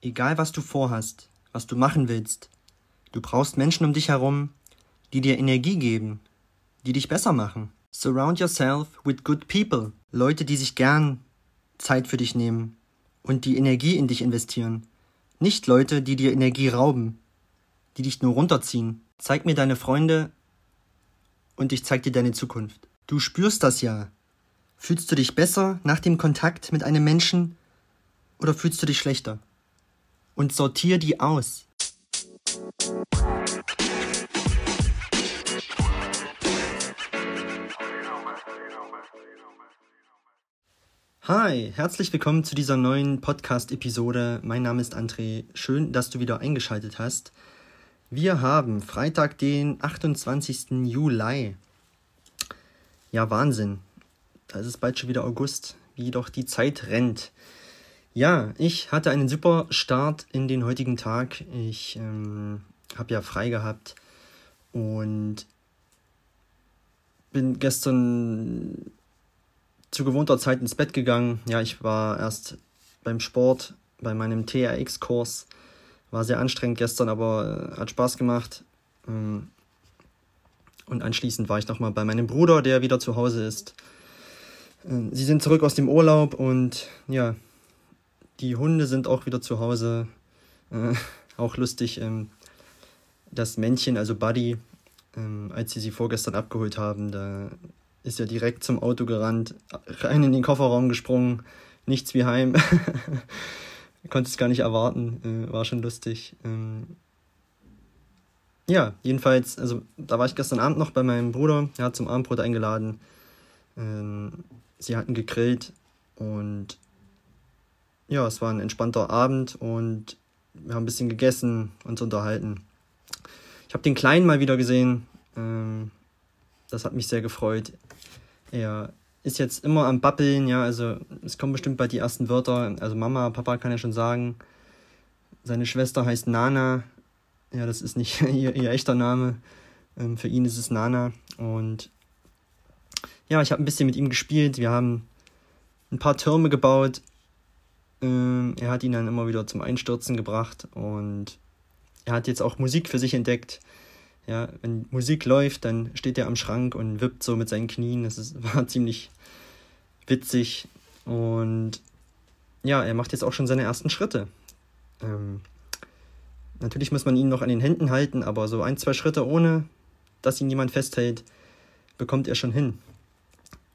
Egal was du vorhast, was du machen willst, du brauchst Menschen um dich herum, die dir Energie geben, die dich besser machen. Surround yourself with good people. Leute, die sich gern Zeit für dich nehmen und die Energie in dich investieren. Nicht Leute, die dir Energie rauben, die dich nur runterziehen. Zeig mir deine Freunde und ich zeig dir deine Zukunft. Du spürst das ja. Fühlst du dich besser nach dem Kontakt mit einem Menschen oder fühlst du dich schlechter? Und sortier die aus. Hi, herzlich willkommen zu dieser neuen Podcast-Episode. Mein Name ist André. Schön, dass du wieder eingeschaltet hast. Wir haben Freitag, den 28. Juli. Ja, Wahnsinn. Da ist es bald schon wieder August, wie doch die Zeit rennt. Ja, ich hatte einen super Start in den heutigen Tag. Ich ähm, habe ja frei gehabt und bin gestern zu gewohnter Zeit ins Bett gegangen. Ja, ich war erst beim Sport, bei meinem TRX-Kurs. War sehr anstrengend gestern, aber äh, hat Spaß gemacht. Ähm, und anschließend war ich nochmal bei meinem Bruder, der wieder zu Hause ist. Äh, sie sind zurück aus dem Urlaub und ja, die Hunde sind auch wieder zu Hause. Äh, auch lustig, ähm, das Männchen, also Buddy, ähm, als sie sie vorgestern abgeholt haben, da ist er direkt zum Auto gerannt, rein in den Kofferraum gesprungen, nichts wie heim. Konnte es gar nicht erwarten, äh, war schon lustig. Ähm, ja, jedenfalls, also da war ich gestern Abend noch bei meinem Bruder, er hat zum Abendbrot eingeladen. Ähm, sie hatten gegrillt und ja, es war ein entspannter Abend und wir haben ein bisschen gegessen, uns unterhalten. Ich habe den Kleinen mal wieder gesehen. Ähm, das hat mich sehr gefreut. Er ist jetzt immer am Babbeln, ja, also es kommen bestimmt bald die ersten Wörter. Also Mama, Papa kann ja schon sagen. Seine Schwester heißt Nana. Ja, das ist nicht ihr, ihr echter Name. Ähm, für ihn ist es Nana. Und ja, ich habe ein bisschen mit ihm gespielt. Wir haben ein paar Türme gebaut. Ähm, er hat ihn dann immer wieder zum Einstürzen gebracht und er hat jetzt auch Musik für sich entdeckt. Ja, wenn Musik läuft, dann steht er am Schrank und wippt so mit seinen Knien. Das ist, war ziemlich witzig. Und ja, er macht jetzt auch schon seine ersten Schritte. Ähm, natürlich muss man ihn noch an den Händen halten, aber so ein, zwei Schritte ohne, dass ihn jemand festhält, bekommt er schon hin.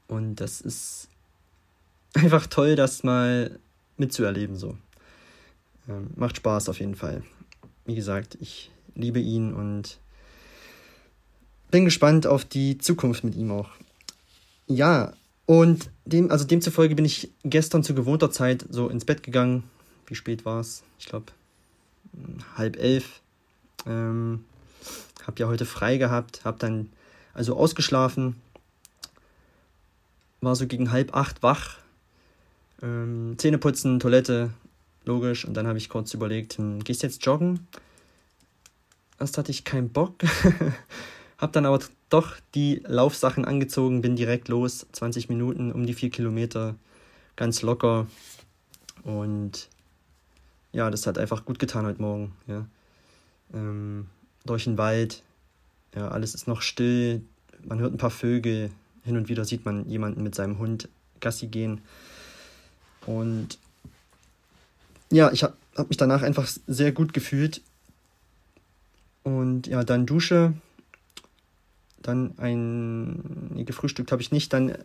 Und das ist einfach toll, das mal mitzuerleben. So. Ähm, macht Spaß auf jeden Fall. Wie gesagt, ich liebe ihn und bin gespannt auf die Zukunft mit ihm auch. Ja, und dem, also demzufolge bin ich gestern zu gewohnter Zeit so ins Bett gegangen. Wie spät war es? Ich glaube halb elf. Ähm, hab ja heute frei gehabt, hab dann also ausgeschlafen, war so gegen halb acht wach, ähm, Zähne putzen, Toilette, logisch. Und dann habe ich kurz überlegt, hm, gehst jetzt joggen? Erst hatte ich keinen Bock. Hab dann aber doch die Laufsachen angezogen, bin direkt los, 20 Minuten um die 4 Kilometer, ganz locker. Und ja, das hat einfach gut getan heute Morgen. Ja. Ähm, durch den Wald, ja, alles ist noch still, man hört ein paar Vögel, hin und wieder sieht man jemanden mit seinem Hund Gassi gehen. Und ja, ich habe hab mich danach einfach sehr gut gefühlt. Und ja, dann Dusche, dann ein, nee, gefrühstückt habe ich nicht, dann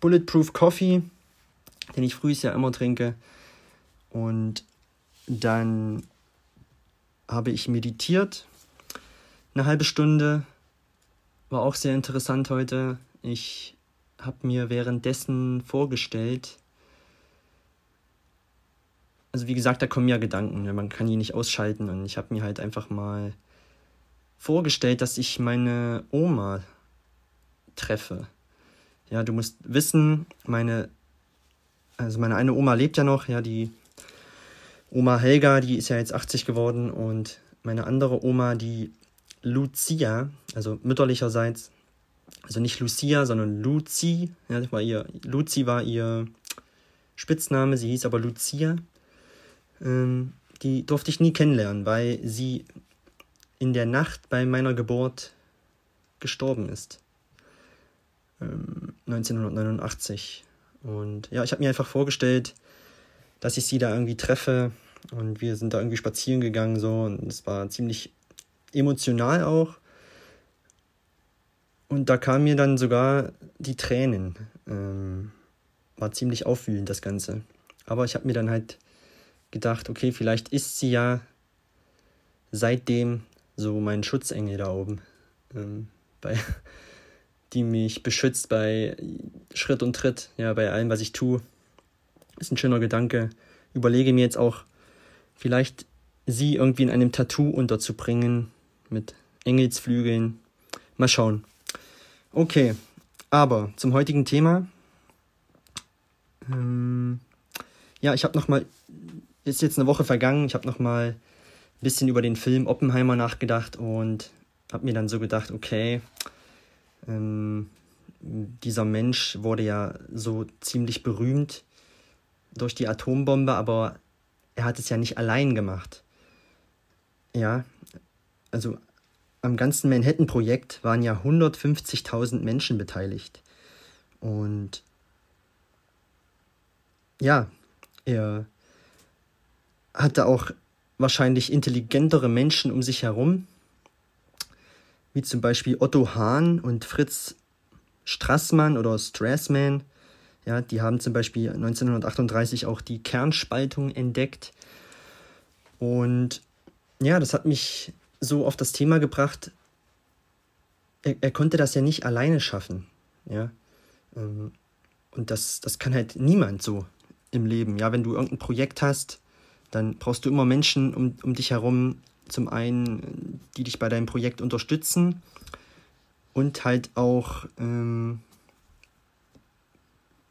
Bulletproof Coffee, den ich früh ja immer trinke. Und dann habe ich meditiert, eine halbe Stunde, war auch sehr interessant heute. Ich habe mir währenddessen vorgestellt, also wie gesagt, da kommen ja Gedanken, ne? man kann die nicht ausschalten und ich habe mir halt einfach mal vorgestellt, dass ich meine Oma treffe. Ja, du musst wissen, meine, also meine eine Oma lebt ja noch, ja, die Oma Helga, die ist ja jetzt 80 geworden und meine andere Oma, die Lucia, also mütterlicherseits, also nicht Lucia, sondern Luzi, ja, war ihr, Luzi war ihr Spitzname, sie hieß aber Lucia. Ähm, die durfte ich nie kennenlernen, weil sie in der Nacht bei meiner Geburt gestorben ist. Ähm, 1989. Und ja, ich habe mir einfach vorgestellt, dass ich sie da irgendwie treffe. Und wir sind da irgendwie spazieren gegangen, so. Und es war ziemlich emotional auch. Und da kamen mir dann sogar die Tränen. Ähm, war ziemlich aufwühlend, das Ganze. Aber ich habe mir dann halt gedacht, okay, vielleicht ist sie ja seitdem so mein Schutzengel da oben. Ähm, bei, die mich beschützt bei Schritt und Tritt, ja, bei allem, was ich tue. Ist ein schöner Gedanke. Überlege mir jetzt auch, vielleicht sie irgendwie in einem Tattoo unterzubringen mit Engelsflügeln. Mal schauen. Okay, aber zum heutigen Thema. Ähm, ja, ich habe noch mal, ist jetzt eine Woche vergangen. Ich habe noch mal ein bisschen über den Film Oppenheimer nachgedacht und habe mir dann so gedacht, okay, ähm, dieser Mensch wurde ja so ziemlich berühmt durch die Atombombe, aber er hat es ja nicht allein gemacht. Ja, also am ganzen Manhattan-Projekt waren ja 150.000 Menschen beteiligt. Und ja, er hatte auch wahrscheinlich intelligentere Menschen um sich herum, wie zum Beispiel Otto Hahn und Fritz Strassmann oder Strassman. Ja, die haben zum Beispiel 1938 auch die Kernspaltung entdeckt. Und ja, das hat mich so auf das Thema gebracht, er, er konnte das ja nicht alleine schaffen. Ja. Ähm, und das, das kann halt niemand so im Leben. Ja, wenn du irgendein Projekt hast, dann brauchst du immer Menschen um, um dich herum, zum einen, die dich bei deinem Projekt unterstützen und halt auch, ähm,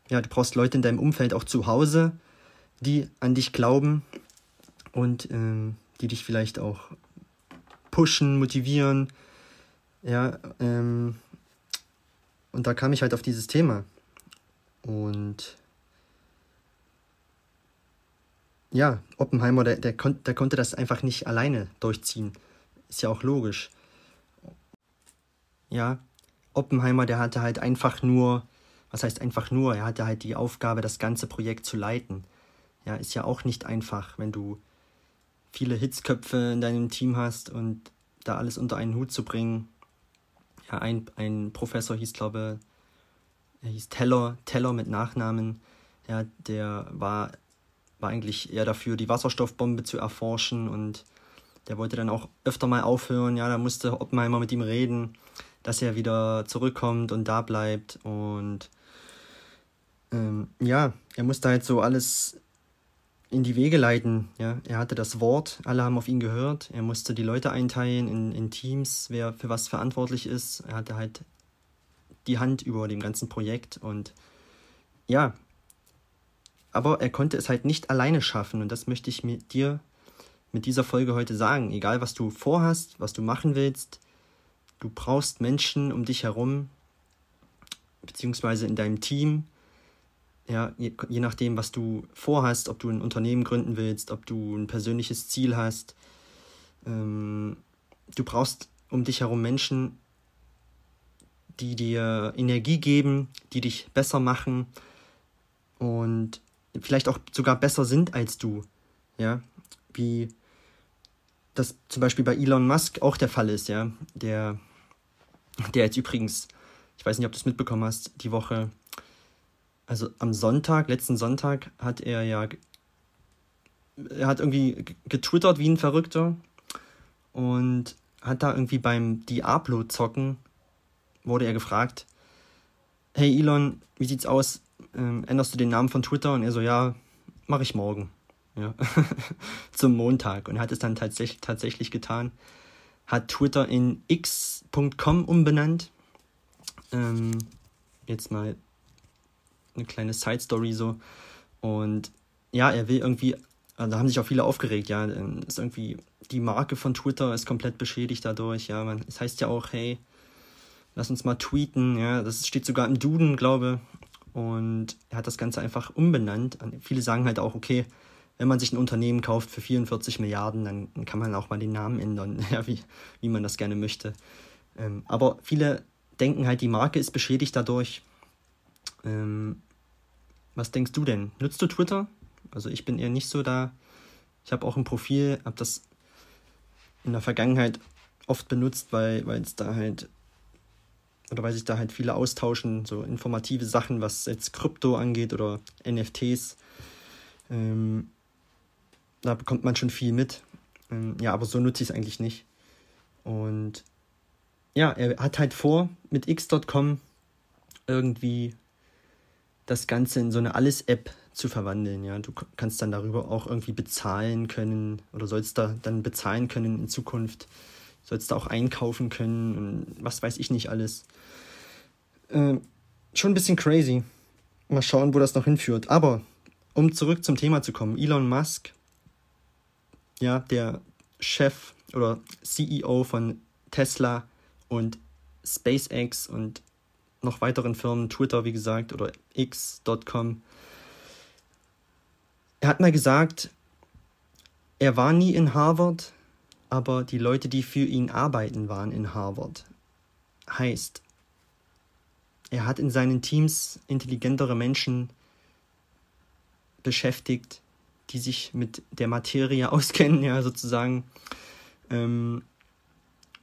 ja, du brauchst Leute in deinem Umfeld auch zu Hause, die an dich glauben und ähm, die dich vielleicht auch pushen, motivieren. Ja, ähm, und da kam ich halt auf dieses Thema. Und ja, Oppenheimer, der, der, kon der konnte das einfach nicht alleine durchziehen. Ist ja auch logisch. Ja, Oppenheimer, der hatte halt einfach nur, was heißt einfach nur, er hatte halt die Aufgabe, das ganze Projekt zu leiten. Ja, ist ja auch nicht einfach, wenn du viele Hitzköpfe in deinem Team hast und da alles unter einen Hut zu bringen. Ja, ein, ein Professor hieß, glaube er hieß Teller, Teller mit Nachnamen. Ja, der war war eigentlich eher dafür, die Wasserstoffbombe zu erforschen und der wollte dann auch öfter mal aufhören. Ja, da musste Oppenheimer mit ihm reden, dass er wieder zurückkommt und da bleibt. Und ähm, ja, er musste halt so alles in die Wege leiten. Ja, er hatte das Wort, alle haben auf ihn gehört. Er musste die Leute einteilen in, in Teams, wer für was verantwortlich ist. Er hatte halt die Hand über dem ganzen Projekt und ja, aber er konnte es halt nicht alleine schaffen und das möchte ich mit dir mit dieser Folge heute sagen. Egal, was du vorhast, was du machen willst, du brauchst Menschen um dich herum, beziehungsweise in deinem Team, ja, je, je nachdem, was du vorhast, ob du ein Unternehmen gründen willst, ob du ein persönliches Ziel hast. Ähm, du brauchst um dich herum Menschen, die dir Energie geben, die dich besser machen und vielleicht auch sogar besser sind als du. Ja, wie das zum Beispiel bei Elon Musk auch der Fall ist, ja. Der, der jetzt übrigens, ich weiß nicht, ob du es mitbekommen hast, die Woche, also am Sonntag, letzten Sonntag, hat er ja, er hat irgendwie getwittert wie ein Verrückter und hat da irgendwie beim Diablo-Zocken, wurde er gefragt, hey Elon, wie sieht's aus? Ähm, änderst du den Namen von Twitter? Und er so, ja, mache ich morgen. Ja. Zum Montag. Und er hat es dann tatsächlich, tatsächlich getan. Hat Twitter in x.com umbenannt. Ähm, jetzt mal eine kleine Side Story so. Und ja, er will irgendwie, also da haben sich auch viele aufgeregt, ja. Ist irgendwie, die Marke von Twitter ist komplett beschädigt dadurch, ja. Man, es heißt ja auch, hey, lass uns mal tweeten, ja. Das steht sogar im Duden, glaube und er hat das Ganze einfach umbenannt. Viele sagen halt auch, okay, wenn man sich ein Unternehmen kauft für 44 Milliarden, dann kann man auch mal den Namen ändern, ja, wie, wie man das gerne möchte. Ähm, aber viele denken halt, die Marke ist beschädigt dadurch. Ähm, was denkst du denn? Nutzt du Twitter? Also ich bin eher nicht so da. Ich habe auch ein Profil, habe das in der Vergangenheit oft benutzt, weil es da halt oder weil sich da halt viele austauschen, so informative Sachen, was jetzt Krypto angeht oder NFTs. Ähm, da bekommt man schon viel mit. Ähm, ja, aber so nutze ich es eigentlich nicht. Und ja, er hat halt vor, mit x.com irgendwie das Ganze in so eine Alles-App zu verwandeln. Ja, du kannst dann darüber auch irgendwie bezahlen können oder sollst da dann bezahlen können in Zukunft. Sollst da auch einkaufen können und was weiß ich nicht alles. Äh, schon ein bisschen crazy. Mal schauen, wo das noch hinführt. Aber um zurück zum Thema zu kommen, Elon Musk, ja, der Chef oder CEO von Tesla und SpaceX und noch weiteren Firmen, Twitter, wie gesagt, oder x.com. Er hat mal gesagt, er war nie in Harvard, aber die Leute, die für ihn arbeiten, waren in Harvard. Heißt, er hat in seinen Teams intelligentere Menschen beschäftigt, die sich mit der Materie auskennen, ja, sozusagen. Ähm,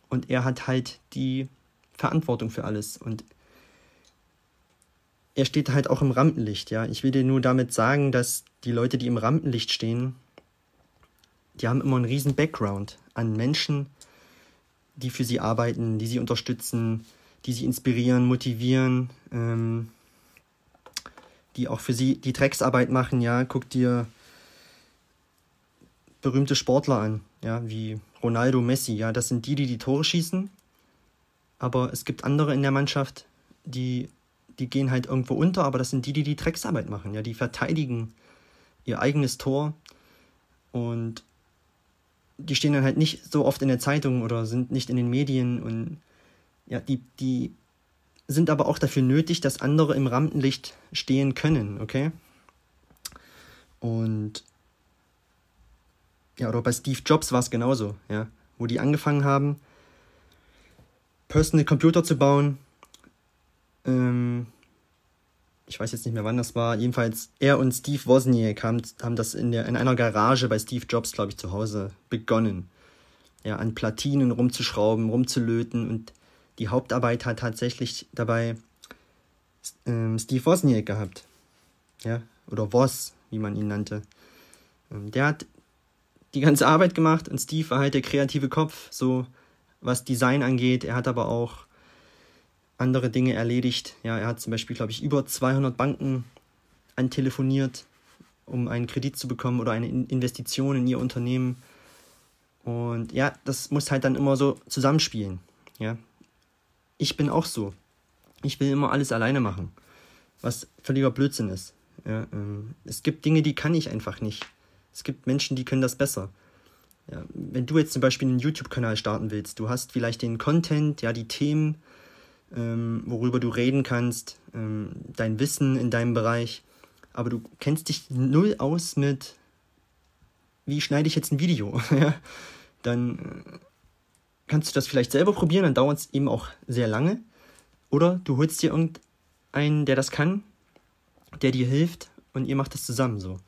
und er hat halt die Verantwortung für alles. Und er steht halt auch im Rampenlicht, ja. Ich will dir nur damit sagen, dass die Leute, die im Rampenlicht stehen, die haben immer einen riesen Background an Menschen, die für sie arbeiten, die sie unterstützen, die sie inspirieren, motivieren, ähm, die auch für sie die Drecksarbeit machen, ja. Guck dir berühmte Sportler an, ja, wie Ronaldo, Messi, ja, das sind die, die die Tore schießen. Aber es gibt andere in der Mannschaft, die, die gehen halt irgendwo unter, aber das sind die, die die Drecksarbeit machen, ja, die verteidigen ihr eigenes Tor und die stehen dann halt nicht so oft in der Zeitung oder sind nicht in den Medien und ja, die, die sind aber auch dafür nötig, dass andere im Rampenlicht stehen können, okay? Und ja, oder bei Steve Jobs war es genauso, ja, wo die angefangen haben, Personal Computer zu bauen. Ähm, ich weiß jetzt nicht mehr, wann das war. Jedenfalls, er und Steve Wozniak haben, haben das in, der, in einer Garage bei Steve Jobs, glaube ich, zu Hause begonnen. Ja, an Platinen rumzuschrauben, rumzulöten und die Hauptarbeit hat tatsächlich dabei ähm, Steve Wozniak gehabt. Ja, oder Woz, wie man ihn nannte. Ähm, der hat die ganze Arbeit gemacht und Steve war halt der kreative Kopf, so was Design angeht. Er hat aber auch andere Dinge erledigt. Ja, er hat zum Beispiel, glaube ich, über 200 Banken antelefoniert, um einen Kredit zu bekommen oder eine Investition in ihr Unternehmen. Und ja, das muss halt dann immer so zusammenspielen. Ja, ich bin auch so. Ich will immer alles alleine machen, was völliger Blödsinn ist. Ja, ähm, es gibt Dinge, die kann ich einfach nicht. Es gibt Menschen, die können das besser. Ja, wenn du jetzt zum Beispiel einen YouTube-Kanal starten willst, du hast vielleicht den Content, ja, die Themen, ähm, worüber du reden kannst, ähm, dein Wissen in deinem Bereich, aber du kennst dich null aus mit, wie schneide ich jetzt ein Video, dann äh, kannst du das vielleicht selber probieren, dann dauert es eben auch sehr lange. Oder du holst dir irgendeinen, der das kann, der dir hilft und ihr macht das zusammen so.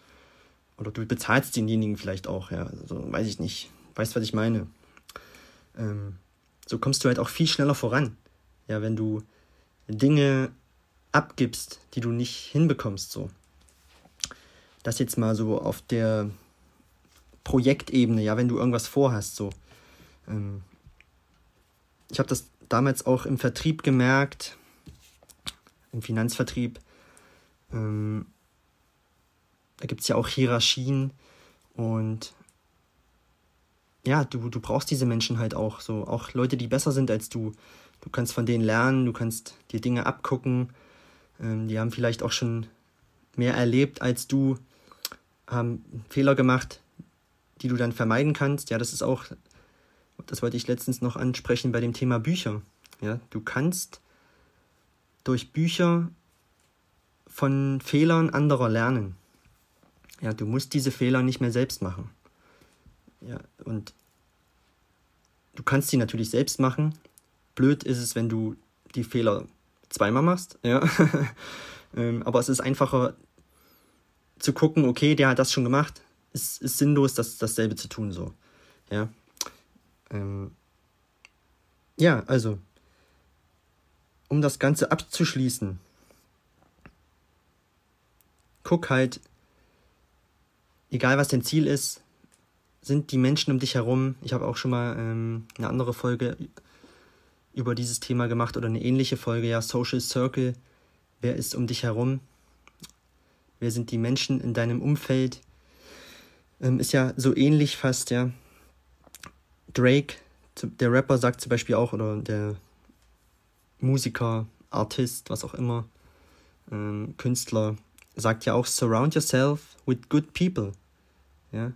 Oder du bezahlst denjenigen vielleicht auch, ja. Also, weiß ich nicht. Weißt, was ich meine? Ähm, so kommst du halt auch viel schneller voran. Ja, wenn du Dinge abgibst, die du nicht hinbekommst, so. Das jetzt mal so auf der Projektebene, ja, wenn du irgendwas vorhast, so. Ähm, ich habe das damals auch im Vertrieb gemerkt, im Finanzvertrieb. Ähm, da gibt es ja auch Hierarchien und ja, du, du brauchst diese Menschen halt auch so, auch Leute, die besser sind als du. Du kannst von denen lernen, du kannst dir Dinge abgucken. Ähm, die haben vielleicht auch schon mehr erlebt als du, haben Fehler gemacht, die du dann vermeiden kannst. Ja, das ist auch, das wollte ich letztens noch ansprechen bei dem Thema Bücher. Ja, du kannst durch Bücher von Fehlern anderer lernen. Ja, du musst diese Fehler nicht mehr selbst machen. Ja, und du kannst sie natürlich selbst machen. Blöd ist es, wenn du die Fehler zweimal machst, ja. ähm, aber es ist einfacher zu gucken, okay, der hat das schon gemacht, es ist sinnlos, das, dasselbe zu tun, so. Ja. Ähm, ja, also, um das Ganze abzuschließen, guck halt, egal was dein Ziel ist, sind die Menschen um dich herum. Ich habe auch schon mal ähm, eine andere Folge über dieses Thema gemacht oder eine ähnliche Folge, ja, Social Circle. Wer ist um dich herum? Wer sind die Menschen in deinem Umfeld? Ähm, ist ja so ähnlich fast, ja. Drake, der Rapper, sagt zum Beispiel auch, oder der Musiker, Artist, was auch immer, ähm, Künstler, sagt ja auch, surround yourself with good people. Ja.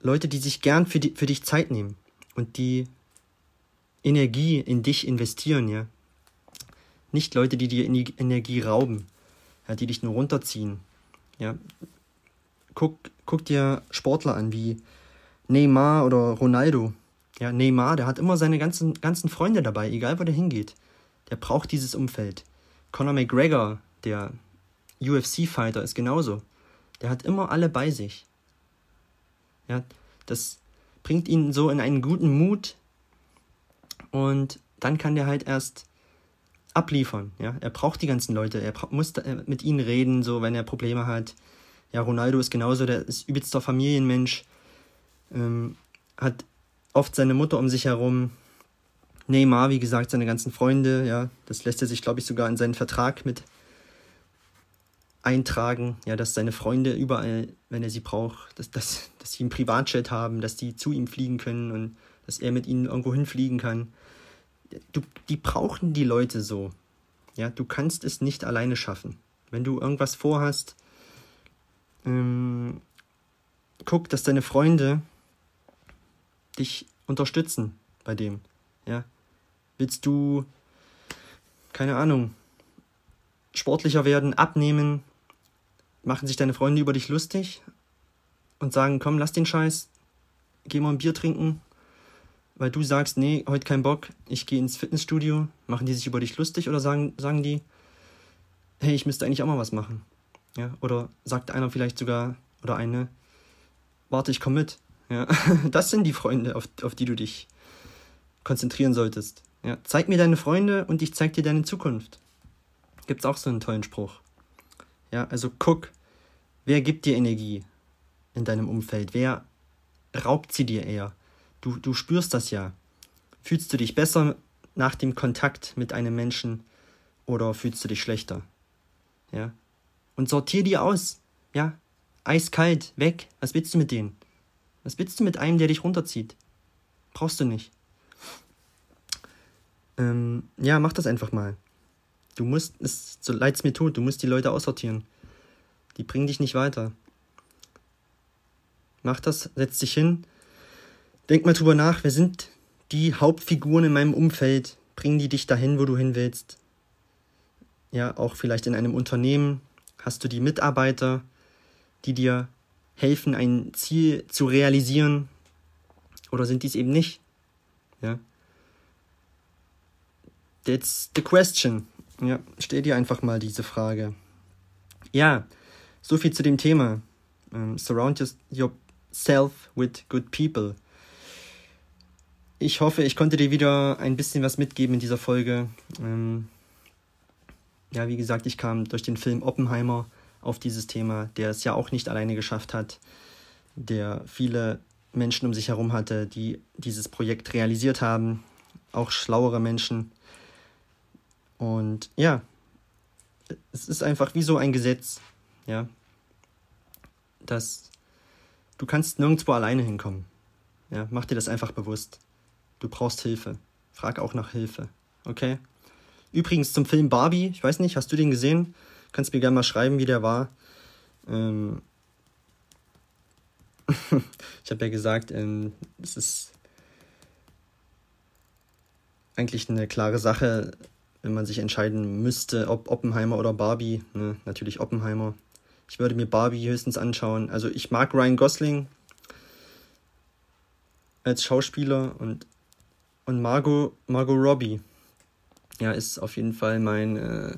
Leute, die sich gern für, die, für dich Zeit nehmen und die Energie in dich investieren, ja. Nicht Leute, die dir Energie rauben, ja, die dich nur runterziehen. Ja. Guck, guck dir Sportler an wie Neymar oder Ronaldo. Ja, Neymar, der hat immer seine ganzen, ganzen Freunde dabei, egal wo der hingeht. Der braucht dieses Umfeld. Conor McGregor, der UFC-Fighter, ist genauso. Der hat immer alle bei sich. Ja, das bringt ihn so in einen guten Mut und dann kann der halt erst abliefern. Ja, er braucht die ganzen Leute. Er muss äh, mit ihnen reden, so wenn er Probleme hat. Ja, Ronaldo ist genauso, der ist übelster Familienmensch, ähm, hat oft seine Mutter um sich herum. Neymar, wie gesagt, seine ganzen Freunde, ja, das lässt er sich, glaube ich, sogar in seinen Vertrag mit eintragen, ja, dass seine Freunde überall, wenn er sie braucht, dass, dass, dass sie einen Privatjet haben, dass die zu ihm fliegen können und dass er mit ihnen irgendwo hinfliegen kann. Du, die brauchen die Leute so. Ja, du kannst es nicht alleine schaffen. Wenn du irgendwas vorhast, ähm, guck, dass deine Freunde dich unterstützen bei dem. Ja, willst du, keine Ahnung, sportlicher werden, abnehmen, machen sich deine Freunde über dich lustig und sagen, komm, lass den Scheiß, geh mal ein Bier trinken, weil du sagst, nee, heute kein Bock, ich gehe ins Fitnessstudio, machen die sich über dich lustig oder sagen, sagen die, hey, ich müsste eigentlich auch mal was machen. Ja, oder sagt einer vielleicht sogar, oder eine, warte, ich komme mit. Ja, das sind die Freunde, auf, auf die du dich konzentrieren solltest. Ja, zeig mir deine Freunde und ich zeig dir deine Zukunft. Gibt's auch so einen tollen Spruch. Ja, also guck, wer gibt dir Energie in deinem Umfeld? Wer raubt sie dir eher? Du, du spürst das ja. Fühlst du dich besser nach dem Kontakt mit einem Menschen oder fühlst du dich schlechter? Ja. Und sortier die aus. Ja. Eiskalt, weg. Was willst du mit denen? Was willst du mit einem, der dich runterzieht? Brauchst du nicht. Ähm, ja, mach das einfach mal. Du musst, es, so leid es mir tut, du musst die Leute aussortieren. Die bringen dich nicht weiter. Mach das, setz dich hin. Denk mal drüber nach, wer sind die Hauptfiguren in meinem Umfeld? Bringen die dich dahin, wo du hin willst? Ja, auch vielleicht in einem Unternehmen. Hast du die Mitarbeiter, die dir helfen, ein Ziel zu realisieren? Oder sind dies eben nicht? Ja. That's the question. Ja, stell dir einfach mal diese Frage. Ja, so viel zu dem Thema. Um, ähm, surround yourself with good people. Ich hoffe, ich konnte dir wieder ein bisschen was mitgeben in dieser Folge. Ähm, ja, wie gesagt, ich kam durch den Film Oppenheimer auf dieses Thema, der es ja auch nicht alleine geschafft hat, der viele Menschen um sich herum hatte, die dieses Projekt realisiert haben, auch schlauere Menschen. Und ja, es ist einfach wie so ein Gesetz, ja, dass du kannst nirgendwo alleine hinkommen. Ja, mach dir das einfach bewusst. Du brauchst Hilfe. Frag auch nach Hilfe. Okay? Übrigens zum Film Barbie, ich weiß nicht, hast du den gesehen? Kannst mir gerne mal schreiben, wie der war. Ähm ich habe ja gesagt, ähm, es ist eigentlich eine klare Sache, wenn man sich entscheiden müsste, ob Oppenheimer oder Barbie, ne, natürlich Oppenheimer. Ich würde mir Barbie höchstens anschauen. Also ich mag Ryan Gosling als Schauspieler und, und Margot, Margot Robbie. Ja, ist auf jeden Fall mein äh,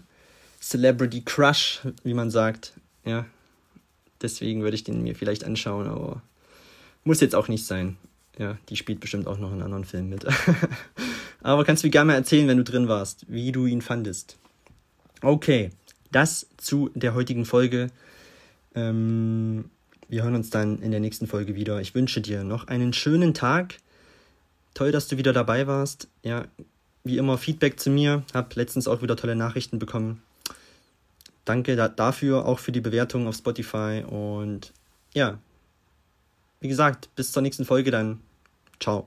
Celebrity Crush, wie man sagt. Ja, deswegen würde ich den mir vielleicht anschauen, aber muss jetzt auch nicht sein. Ja, die spielt bestimmt auch noch in anderen Filmen mit. aber kannst du mir gerne mal erzählen, wenn du drin warst, wie du ihn fandest. Okay, das zu der heutigen Folge. Ähm, wir hören uns dann in der nächsten Folge wieder. Ich wünsche dir noch einen schönen Tag. Toll, dass du wieder dabei warst. Ja, wie immer Feedback zu mir. Hab letztens auch wieder tolle Nachrichten bekommen. Danke da dafür, auch für die Bewertung auf Spotify. Und ja, wie gesagt, bis zur nächsten Folge dann. Ciao.